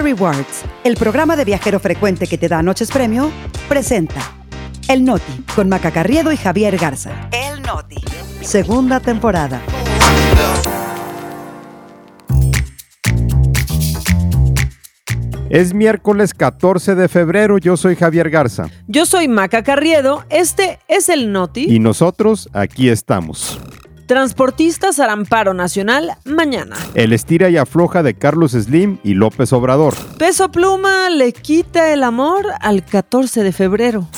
Rewards, el programa de viajero frecuente que te da noches premio, presenta El Noti con Maca Carriedo y Javier Garza. El Noti. Segunda temporada. Es miércoles 14 de febrero, yo soy Javier Garza. Yo soy Maca Carriedo, este es el Noti. Y nosotros aquí estamos. Transportistas harán paro nacional mañana. El estira y afloja de Carlos Slim y López Obrador. Peso Pluma le quita el amor al 14 de febrero.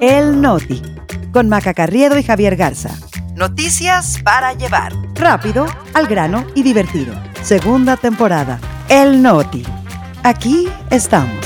El Noti, con Maca Carriedo y Javier Garza. Noticias para llevar. Rápido, al grano y divertido. Segunda temporada. El Noti. Aquí estamos.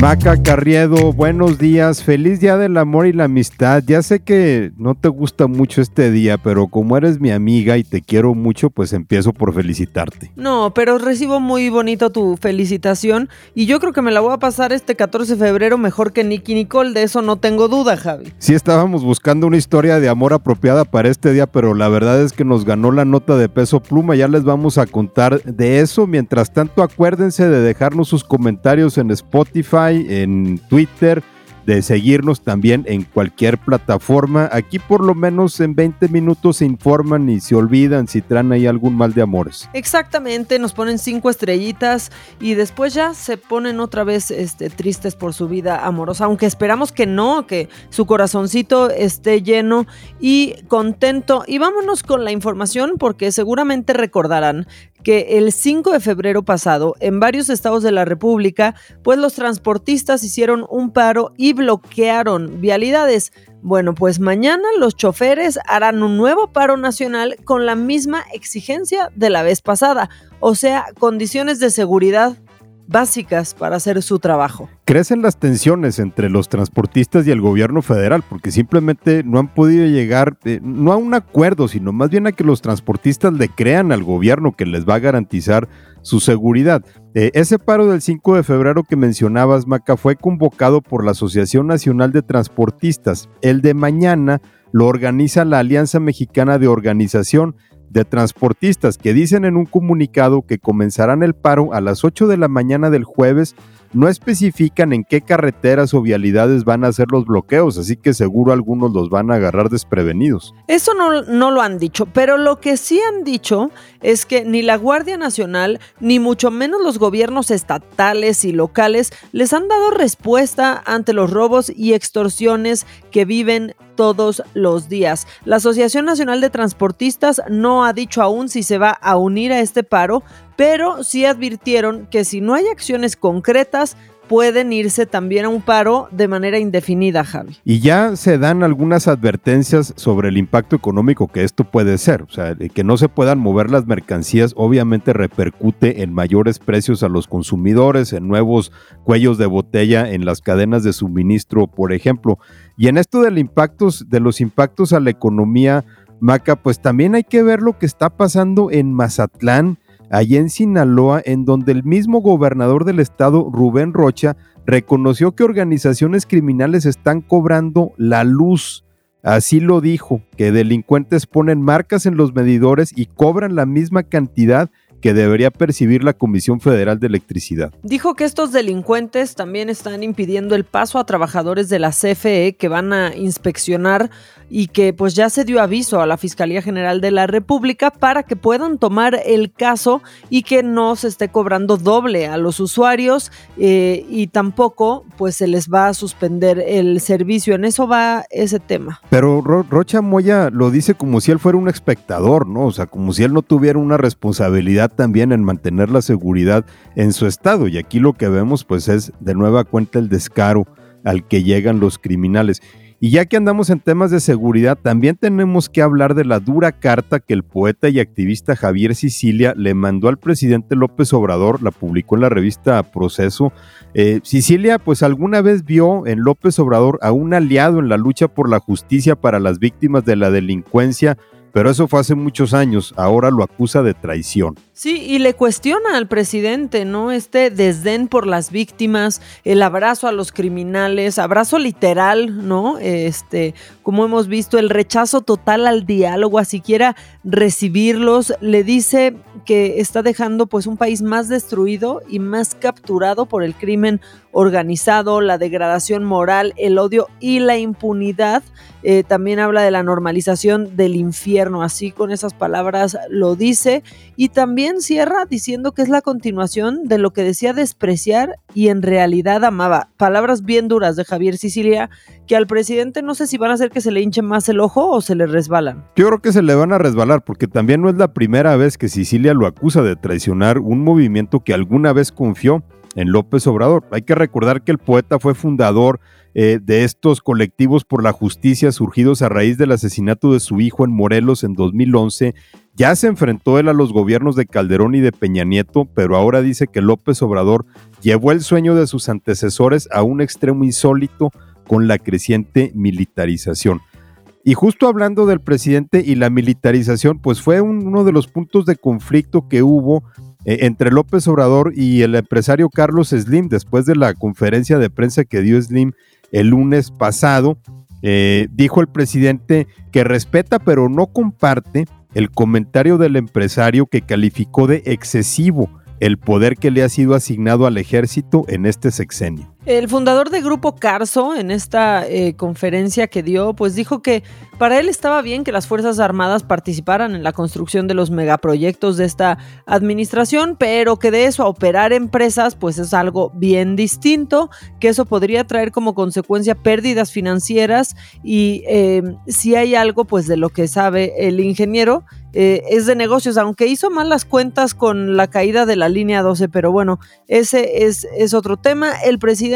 Maca Carriedo, buenos días, feliz día del amor y la amistad. Ya sé que no te gusta mucho este día, pero como eres mi amiga y te quiero mucho, pues empiezo por felicitarte. No, pero recibo muy bonito tu felicitación y yo creo que me la voy a pasar este 14 de febrero mejor que Nicky Nicole, de eso no tengo duda, Javi. Sí estábamos buscando una historia de amor apropiada para este día, pero la verdad es que nos ganó la nota de peso pluma, ya les vamos a contar de eso. Mientras tanto, acuérdense de dejarnos sus comentarios en Spotify en Twitter, de seguirnos también en cualquier plataforma. Aquí por lo menos en 20 minutos se informan y se olvidan si traen ahí algún mal de amores. Exactamente, nos ponen cinco estrellitas y después ya se ponen otra vez este, tristes por su vida amorosa, aunque esperamos que no, que su corazoncito esté lleno y contento. Y vámonos con la información porque seguramente recordarán que el 5 de febrero pasado en varios estados de la República, pues los transportistas hicieron un paro y bloquearon vialidades. Bueno, pues mañana los choferes harán un nuevo paro nacional con la misma exigencia de la vez pasada, o sea, condiciones de seguridad básicas para hacer su trabajo. Crecen las tensiones entre los transportistas y el gobierno federal porque simplemente no han podido llegar eh, no a un acuerdo, sino más bien a que los transportistas le crean al gobierno que les va a garantizar su seguridad. Eh, ese paro del 5 de febrero que mencionabas, Maca, fue convocado por la Asociación Nacional de Transportistas. El de mañana lo organiza la Alianza Mexicana de Organización de transportistas que dicen en un comunicado que comenzarán el paro a las 8 de la mañana del jueves no especifican en qué carreteras o vialidades van a hacer los bloqueos, así que seguro algunos los van a agarrar desprevenidos. Eso no, no, lo han dicho, pero lo que sí han dicho es que ni la Guardia Nacional, ni mucho menos los gobiernos estatales y locales les han dado respuesta ante los robos y extorsiones que viven todos los días. La Asociación Nacional de Transportistas no ha dicho aún si se va a unir a este paro, pero sí advirtieron que si no hay acciones concretas, pueden irse también a un paro de manera indefinida, Javi. Y ya se dan algunas advertencias sobre el impacto económico que esto puede ser. O sea, que no se puedan mover las mercancías obviamente repercute en mayores precios a los consumidores, en nuevos cuellos de botella en las cadenas de suministro, por ejemplo. Y en esto del impactos, de los impactos a la economía, Maca, pues también hay que ver lo que está pasando en Mazatlán allí en Sinaloa, en donde el mismo gobernador del estado, Rubén Rocha, reconoció que organizaciones criminales están cobrando la luz. Así lo dijo, que delincuentes ponen marcas en los medidores y cobran la misma cantidad que debería percibir la Comisión Federal de Electricidad. Dijo que estos delincuentes también están impidiendo el paso a trabajadores de la CFE que van a inspeccionar y que pues ya se dio aviso a la Fiscalía General de la República para que puedan tomar el caso y que no se esté cobrando doble a los usuarios eh, y tampoco pues se les va a suspender el servicio. En eso va ese tema. Pero Rocha Moya lo dice como si él fuera un espectador, ¿no? O sea, como si él no tuviera una responsabilidad también en mantener la seguridad en su estado. Y aquí lo que vemos pues es de nueva cuenta el descaro al que llegan los criminales. Y ya que andamos en temas de seguridad, también tenemos que hablar de la dura carta que el poeta y activista Javier Sicilia le mandó al presidente López Obrador, la publicó en la revista Proceso. Eh, Sicilia, pues alguna vez vio en López Obrador a un aliado en la lucha por la justicia para las víctimas de la delincuencia pero eso fue hace muchos años, ahora lo acusa de traición. Sí, y le cuestiona al presidente, ¿no? Este desdén por las víctimas, el abrazo a los criminales, abrazo literal, ¿no? Este, como hemos visto, el rechazo total al diálogo, a siquiera recibirlos, le dice que está dejando pues un país más destruido y más capturado por el crimen organizado, la degradación moral, el odio y la impunidad. Eh, también habla de la normalización del infierno, así con esas palabras lo dice. Y también cierra diciendo que es la continuación de lo que decía despreciar y en realidad amaba. Palabras bien duras de Javier Sicilia, que al presidente no sé si van a hacer que se le hinche más el ojo o se le resbalan. Yo creo que se le van a resbalar, porque también no es la primera vez que Sicilia lo acusa de traicionar un movimiento que alguna vez confió en López Obrador. Hay que recordar que el poeta fue fundador eh, de estos colectivos por la justicia surgidos a raíz del asesinato de su hijo en Morelos en 2011. Ya se enfrentó él a los gobiernos de Calderón y de Peña Nieto, pero ahora dice que López Obrador llevó el sueño de sus antecesores a un extremo insólito con la creciente militarización. Y justo hablando del presidente y la militarización, pues fue uno de los puntos de conflicto que hubo entre López Obrador y el empresario Carlos Slim después de la conferencia de prensa que dio Slim el lunes pasado. Eh, dijo el presidente que respeta pero no comparte el comentario del empresario que calificó de excesivo el poder que le ha sido asignado al ejército en este sexenio. El fundador de Grupo Carso, en esta eh, conferencia que dio, pues dijo que para él estaba bien que las Fuerzas Armadas participaran en la construcción de los megaproyectos de esta administración, pero que de eso a operar empresas, pues es algo bien distinto, que eso podría traer como consecuencia pérdidas financieras y eh, si hay algo, pues de lo que sabe el ingeniero, eh, es de negocios, aunque hizo mal las cuentas con la caída de la línea 12, pero bueno, ese es, es otro tema. El presidente,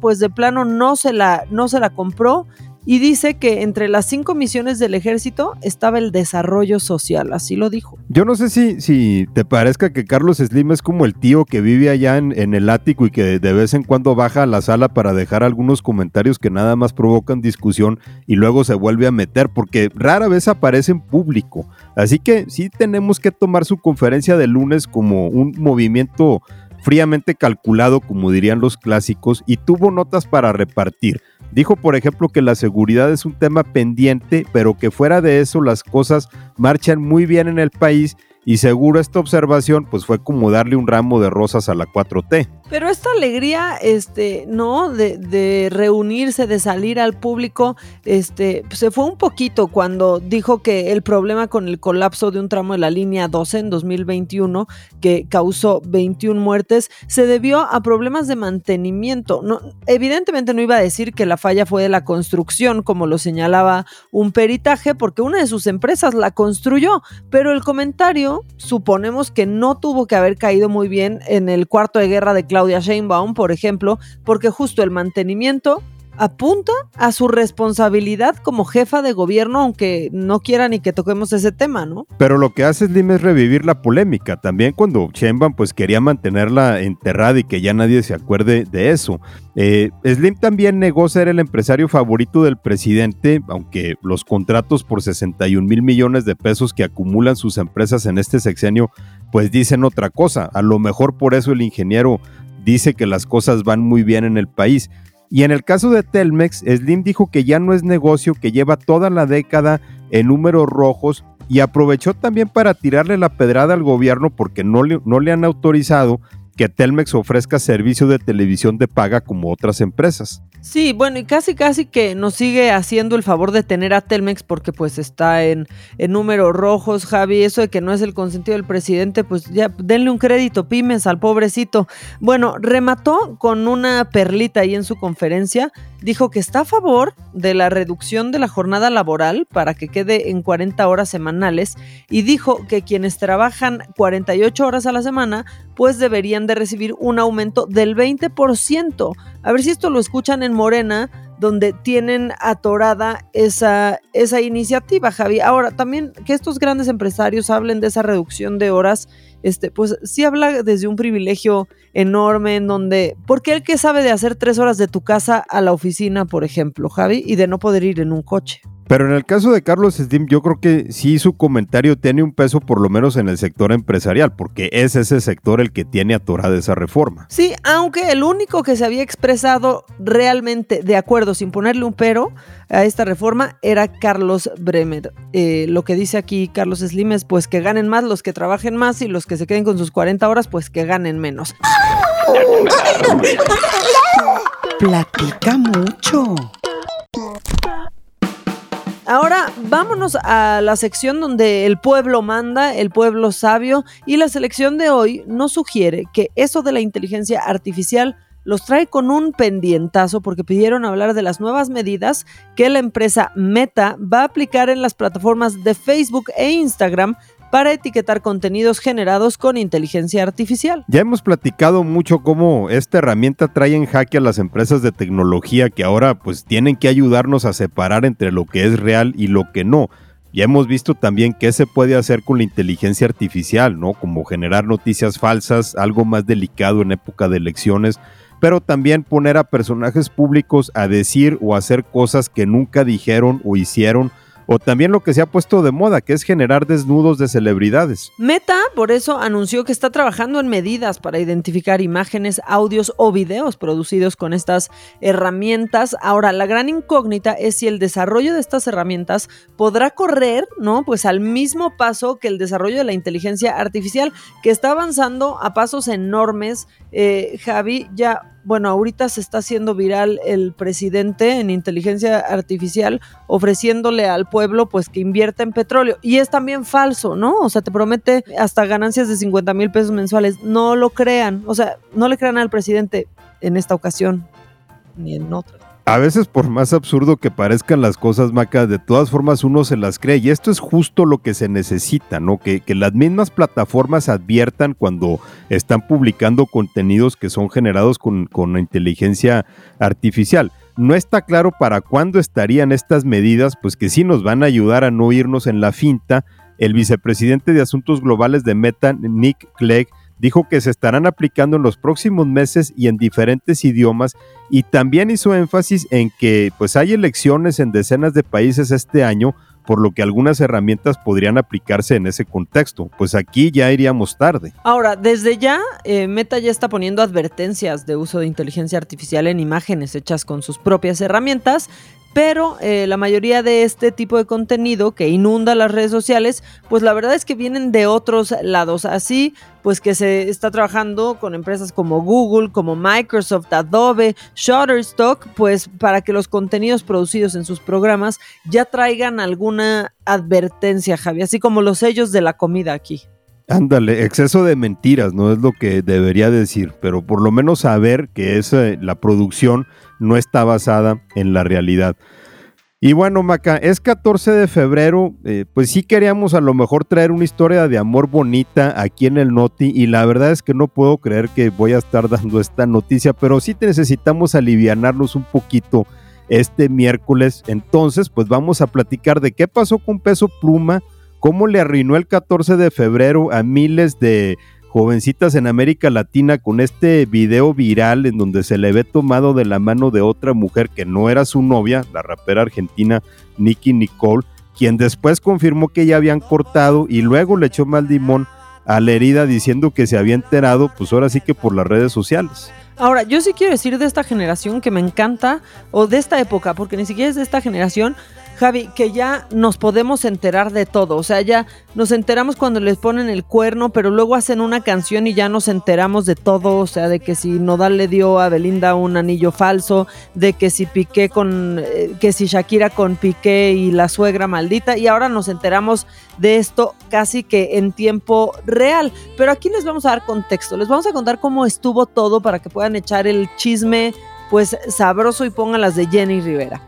pues de plano no se la, no se la compró y dice que entre las cinco misiones del ejército estaba el desarrollo social, así lo dijo. Yo no sé si, si te parezca que Carlos Slim es como el tío que vive allá en, en, el ático y que de vez en cuando baja a la sala para dejar algunos comentarios que nada más provocan discusión y luego se vuelve a meter, porque rara vez aparece en público. Así que sí tenemos que tomar su conferencia de lunes como un movimiento fríamente calculado, como dirían los clásicos, y tuvo notas para repartir. Dijo, por ejemplo, que la seguridad es un tema pendiente, pero que fuera de eso las cosas marchan muy bien en el país y seguro esta observación pues fue como darle un ramo de rosas a la 4T. Pero esta alegría, este, ¿no? De, reunirse, de salir al público, este, se fue un poquito cuando dijo que el problema con el colapso de un tramo de la línea 12 en 2021, que causó 21 muertes, se debió a problemas de mantenimiento. Evidentemente no iba a decir que la falla fue de la construcción, como lo señalaba un peritaje, porque una de sus empresas la construyó, pero el comentario suponemos que no tuvo que haber caído muy bien en el cuarto de guerra de Claudia Sheinbaum, por ejemplo, porque justo el mantenimiento apunta a su responsabilidad como jefa de gobierno, aunque no quiera ni que toquemos ese tema, ¿no? Pero lo que hace Slim es revivir la polémica. También cuando Sheinbaum pues quería mantenerla enterrada y que ya nadie se acuerde de eso. Eh, Slim también negó ser el empresario favorito del presidente, aunque los contratos por 61 mil millones de pesos que acumulan sus empresas en este sexenio pues dicen otra cosa. A lo mejor por eso el ingeniero dice que las cosas van muy bien en el país. Y en el caso de Telmex, Slim dijo que ya no es negocio, que lleva toda la década en números rojos y aprovechó también para tirarle la pedrada al gobierno porque no le, no le han autorizado que Telmex ofrezca servicio de televisión de paga como otras empresas. Sí, bueno, y casi casi que nos sigue haciendo el favor de tener a Telmex porque pues está en, en números rojos, Javi, eso de que no es el consentido del presidente, pues ya denle un crédito, pymes al pobrecito. Bueno, remató con una perlita ahí en su conferencia, dijo que está a favor de la reducción de la jornada laboral para que quede en 40 horas semanales y dijo que quienes trabajan 48 horas a la semana pues deberían de recibir un aumento del 20%. A ver si esto lo escuchan en Morena, donde tienen atorada esa, esa iniciativa, Javi. Ahora, también que estos grandes empresarios hablen de esa reducción de horas, este, pues sí habla desde un privilegio enorme en donde, porque el que sabe de hacer tres horas de tu casa a la oficina, por ejemplo, Javi, y de no poder ir en un coche. Pero en el caso de Carlos Slim, yo creo que sí su comentario tiene un peso por lo menos en el sector empresarial, porque es ese sector el que tiene atorada esa reforma. Sí, aunque el único que se había expresado realmente de acuerdo, sin ponerle un pero a esta reforma, era Carlos Bremer. Eh, lo que dice aquí Carlos Slim es pues que ganen más los que trabajen más y los que se queden con sus 40 horas pues que ganen menos. Platica mucho. Ahora vámonos a la sección donde el pueblo manda, el pueblo sabio, y la selección de hoy nos sugiere que eso de la inteligencia artificial los trae con un pendientazo porque pidieron hablar de las nuevas medidas que la empresa Meta va a aplicar en las plataformas de Facebook e Instagram para etiquetar contenidos generados con inteligencia artificial. Ya hemos platicado mucho cómo esta herramienta trae en jaque a las empresas de tecnología que ahora pues tienen que ayudarnos a separar entre lo que es real y lo que no. Ya hemos visto también qué se puede hacer con la inteligencia artificial, ¿no? Como generar noticias falsas, algo más delicado en época de elecciones, pero también poner a personajes públicos a decir o hacer cosas que nunca dijeron o hicieron o también lo que se ha puesto de moda, que es generar desnudos de celebridades. Meta, por eso, anunció que está trabajando en medidas para identificar imágenes, audios o videos producidos con estas herramientas. Ahora, la gran incógnita es si el desarrollo de estas herramientas podrá correr, ¿no? Pues al mismo paso que el desarrollo de la inteligencia artificial, que está avanzando a pasos enormes. Eh, Javi, ya bueno, ahorita se está haciendo viral el presidente en inteligencia artificial ofreciéndole al pueblo pues que invierta en petróleo. Y es también falso, ¿no? O sea, te promete hasta ganancias de 50 mil pesos mensuales. No lo crean, o sea, no le crean al presidente en esta ocasión ni en otras. A veces por más absurdo que parezcan las cosas, Maca, de todas formas uno se las cree y esto es justo lo que se necesita, ¿no? Que, que, las mismas plataformas adviertan cuando están publicando contenidos que son generados con, con inteligencia artificial. No está claro para cuándo estarían estas medidas, pues que sí nos van a ayudar a no irnos en la finta. El vicepresidente de Asuntos Globales de Meta, Nick Clegg, dijo que se estarán aplicando en los próximos meses y en diferentes idiomas y también hizo énfasis en que pues hay elecciones en decenas de países este año, por lo que algunas herramientas podrían aplicarse en ese contexto. Pues aquí ya iríamos tarde. Ahora, desde ya, eh, Meta ya está poniendo advertencias de uso de inteligencia artificial en imágenes hechas con sus propias herramientas, pero eh, la mayoría de este tipo de contenido que inunda las redes sociales, pues la verdad es que vienen de otros lados. Así, pues que se está trabajando con empresas como Google, como Microsoft, Adobe, Shutterstock, pues para que los contenidos producidos en sus programas ya traigan alguna advertencia, Javi, así como los sellos de la comida aquí. Ándale, exceso de mentiras, no es lo que debería decir, pero por lo menos saber que es, la producción no está basada en la realidad. Y bueno, Maca, es 14 de febrero, eh, pues sí queríamos a lo mejor traer una historia de amor bonita aquí en el Noti y la verdad es que no puedo creer que voy a estar dando esta noticia, pero sí necesitamos alivianarnos un poquito este miércoles. Entonces, pues vamos a platicar de qué pasó con Peso Pluma, cómo le arruinó el 14 de febrero a miles de jovencitas en América Latina con este video viral en donde se le ve tomado de la mano de otra mujer que no era su novia, la rapera argentina Nicky Nicole, quien después confirmó que ya habían cortado y luego le echó mal limón a la herida diciendo que se había enterado, pues ahora sí que por las redes sociales. Ahora, yo sí quiero decir de esta generación que me encanta, o de esta época, porque ni siquiera es de esta generación, Javi, que ya nos podemos enterar de todo. O sea, ya nos enteramos cuando les ponen el cuerno, pero luego hacen una canción y ya nos enteramos de todo. O sea, de que si Nodal le dio a Belinda un anillo falso, de que si Piqué con. Eh, que si Shakira con Piqué y la suegra maldita. Y ahora nos enteramos de esto casi que en tiempo real. Pero aquí les vamos a dar contexto. Les vamos a contar cómo estuvo todo para que puedan echar el chisme, pues sabroso y pongan las de Jenny Rivera.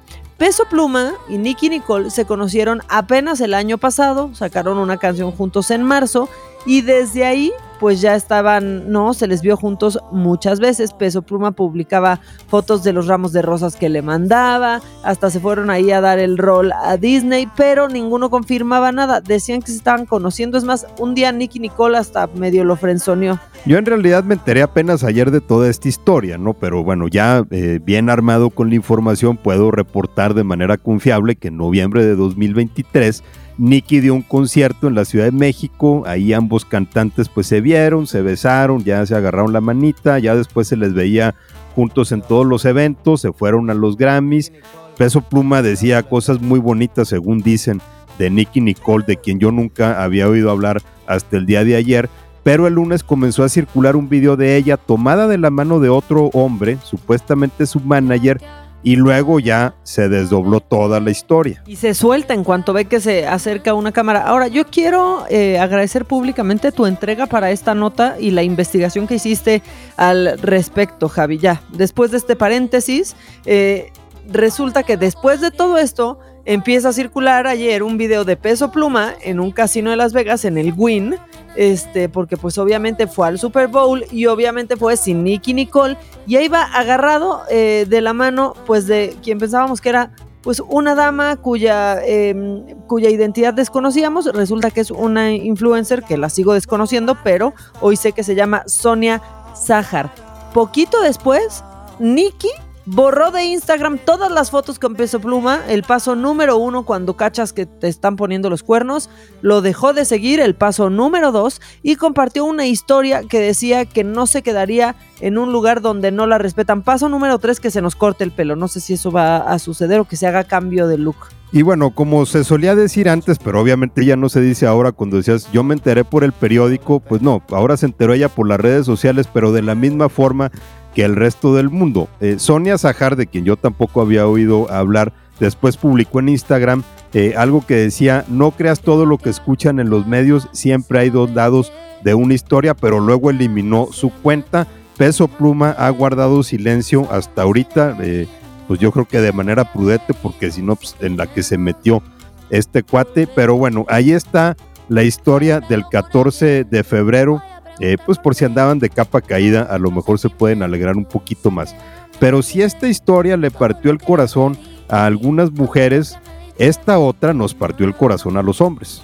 Peso Pluma y Nicky Nicole se conocieron apenas el año pasado, sacaron una canción juntos en marzo y desde ahí pues ya estaban, no, se les vio juntos muchas veces. Peso Pluma publicaba fotos de los ramos de rosas que le mandaba, hasta se fueron ahí a dar el rol a Disney, pero ninguno confirmaba nada. Decían que se estaban conociendo. Es más, un día Nicky Nicole hasta medio lo frenzoneó. Yo en realidad me enteré apenas ayer de toda esta historia, ¿no? Pero bueno, ya eh, bien armado con la información puedo reportar de manera confiable que en noviembre de 2023 Nicky dio un concierto en la Ciudad de México, ahí ambos cantantes pues se vieron, se besaron, ya se agarraron la manita, ya después se les veía juntos en todos los eventos, se fueron a los Grammys. Peso Pluma decía cosas muy bonitas, según dicen, de Nicky Nicole, de quien yo nunca había oído hablar hasta el día de ayer. Pero el lunes comenzó a circular un video de ella tomada de la mano de otro hombre, supuestamente su manager, y luego ya se desdobló toda la historia. Y se suelta en cuanto ve que se acerca una cámara. Ahora, yo quiero eh, agradecer públicamente tu entrega para esta nota y la investigación que hiciste al respecto, Javi. Ya, después de este paréntesis, eh, resulta que después de todo esto, empieza a circular ayer un video de peso pluma en un casino de Las Vegas, en el Win, este, porque pues obviamente fue al Super Bowl y obviamente fue sin Nicky Nicole y ahí va agarrado eh, de la mano pues de quien pensábamos que era pues una dama cuya, em, cuya identidad desconocíamos, resulta que es una influencer que la sigo desconociendo, pero hoy sé que se llama Sonia Zahar. Poquito después, Nicky Borró de Instagram todas las fotos con peso pluma, el paso número uno cuando cachas que te están poniendo los cuernos, lo dejó de seguir, el paso número dos, y compartió una historia que decía que no se quedaría en un lugar donde no la respetan. Paso número tres, que se nos corte el pelo. No sé si eso va a suceder o que se haga cambio de look. Y bueno, como se solía decir antes, pero obviamente ya no se dice ahora cuando decías yo me enteré por el periódico, pues no, ahora se enteró ella por las redes sociales, pero de la misma forma que el resto del mundo. Eh, Sonia Zajar, de quien yo tampoco había oído hablar, después publicó en Instagram eh, algo que decía, no creas todo lo que escuchan en los medios, siempre hay dos lados de una historia, pero luego eliminó su cuenta. Peso Pluma ha guardado silencio hasta ahorita, eh, pues yo creo que de manera prudente, porque si no, pues en la que se metió este cuate, pero bueno, ahí está la historia del 14 de febrero eh, pues por si andaban de capa caída, a lo mejor se pueden alegrar un poquito más. Pero si esta historia le partió el corazón a algunas mujeres, esta otra nos partió el corazón a los hombres.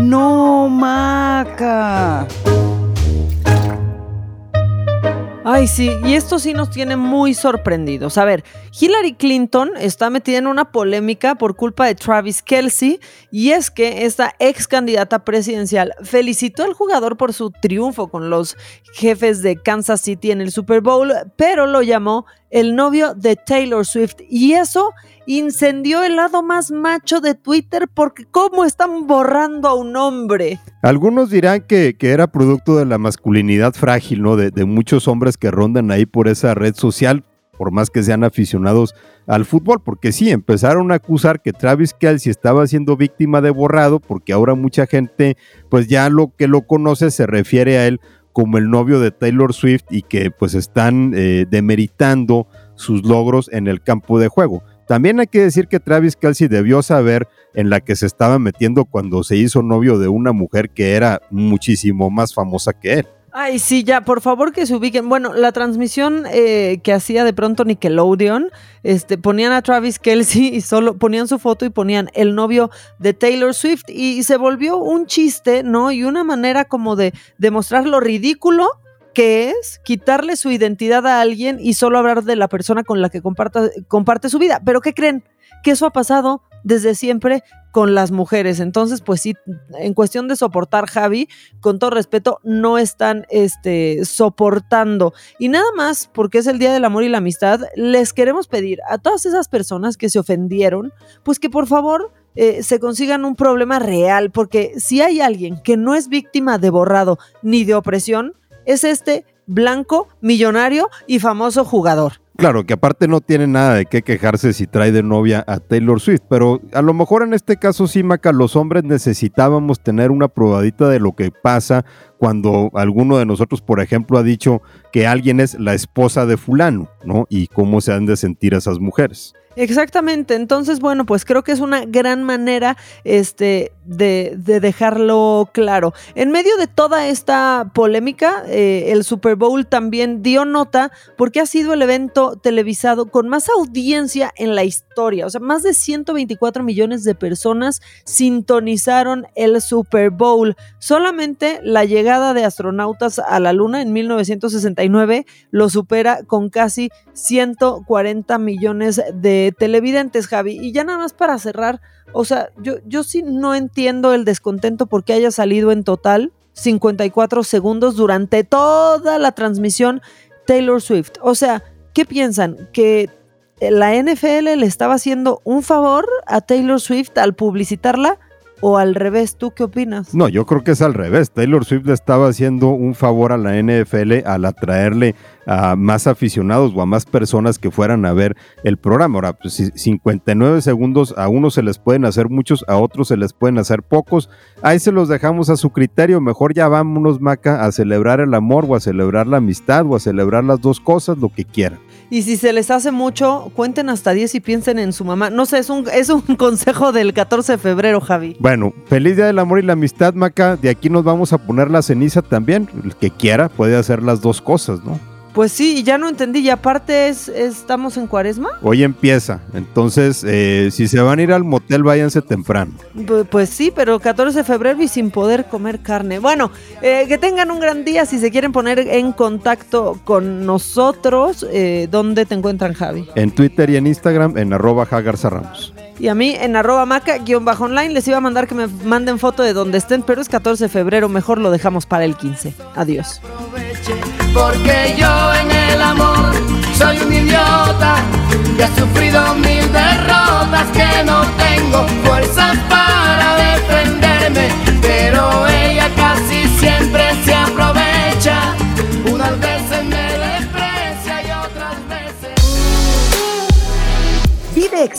No, Maca. Ay, sí, y esto sí nos tiene muy sorprendidos. A ver, Hillary Clinton está metida en una polémica por culpa de Travis Kelsey, y es que esta ex candidata presidencial felicitó al jugador por su triunfo con los jefes de Kansas City en el Super Bowl, pero lo llamó el novio de Taylor Swift, y eso incendió el lado más macho de Twitter porque cómo están borrando a un hombre. Algunos dirán que, era producto de la masculinidad frágil, ¿no? De, de, muchos hombres que rondan ahí por esa red social, por más que sean aficionados al fútbol, porque sí, empezaron a acusar que Travis Kelsey estaba siendo víctima de borrado, porque ahora mucha gente, pues ya lo que lo conoce se refiere a él como el novio de Taylor Swift y que pues están eh, demeritando sus logros en el campo de juego. También hay que decir que Travis Kelsey debió saber en la que se estaba metiendo cuando se hizo novio de una mujer que era muchísimo más famosa que él. Ay, sí, ya, por favor que se ubiquen. Bueno, la transmisión eh, que hacía de pronto Nickelodeon, este, ponían a Travis Kelsey y solo ponían su foto y ponían el novio de Taylor Swift y, se volvió un chiste, ¿no? Y una manera como de demostrar lo ridículo que es quitarle su identidad a alguien y solo hablar de la persona con la que comparte su vida. Pero ¿qué creen? Que eso ha pasado desde siempre con las mujeres. Entonces, pues sí, en cuestión de soportar, Javi, con todo respeto, no están este, soportando. Y nada más, porque es el Día del Amor y la Amistad, les queremos pedir a todas esas personas que se ofendieron, pues que por favor eh, se consigan un problema real, porque si hay alguien que no es víctima de borrado ni de opresión, es este blanco, millonario y famoso jugador. Claro, que aparte no tiene nada de qué quejarse si trae de novia a Taylor Swift, pero a lo mejor en este caso sí, Maca, los hombres necesitábamos tener una probadita de lo que pasa cuando alguno de nosotros, por ejemplo, ha dicho que alguien es la esposa de fulano, ¿no? Y cómo se han de sentir esas mujeres. Exactamente, entonces bueno, pues creo que es una gran manera este, de, dejarlo claro. En medio de toda esta polémica, eh, el Super Bowl también dio nota porque ha sido el evento televisado con más audiencia en la historia, o sea, más de 124 millones de personas sintonizaron el Super Bowl. Solamente la llegada de astronautas a la Luna en 1969 lo supera con casi 140 millones de televidentes, Javi. Y ya nada más para cerrar, o sea, yo, yo sí no entiendo el descontento porque haya salido en total 54 segundos durante toda la transmisión Taylor Swift. O sea, ¿qué piensan? ¿Que la NFL le estaba haciendo un favor a Taylor Swift al publicitarla? o al revés, ¿tú qué opinas? No, yo creo que es al revés. Taylor Swift le estaba haciendo un favor a la NFL al atraerle a más aficionados o a más personas que fueran a ver el programa. Ahora, pues, 59 segundos a unos se les pueden hacer muchos, a otros se les pueden hacer pocos. Ahí se los dejamos a su criterio. Mejor ya vámonos, Maca, a celebrar el amor o a celebrar la amistad o a celebrar las dos cosas, lo que quieran. Y si se les hace mucho, cuenten hasta 10 y piensen en su mamá. No sé, es un, es un consejo del 14 de febrero, Javi. Bueno, feliz día del amor y la amistad, Maca. De aquí nos vamos a poner la ceniza también. El que quiera puede hacer las dos cosas, ¿no? Pues sí, ya no entendí. Y aparte, es, ¿estamos en cuaresma? Hoy empieza. Entonces, eh, si se van a ir al motel, váyanse temprano. Pues, sí, pero 14 de febrero y sin poder comer carne. Bueno, eh, que tengan un gran día. Si se quieren poner en contacto con nosotros, eh, ¿dónde te encuentran, Javi? En Twitter y en Instagram, en arroba Ramos. Y a mí en arroba maca-online les iba a mandar que me manden foto de donde estén, pero es 14 de febrero, mejor lo dejamos para el 15. Adiós porque yo en el amor soy un idiota que ha sufrido mil derrotas, que no tengo fuerzas para defenderme, pero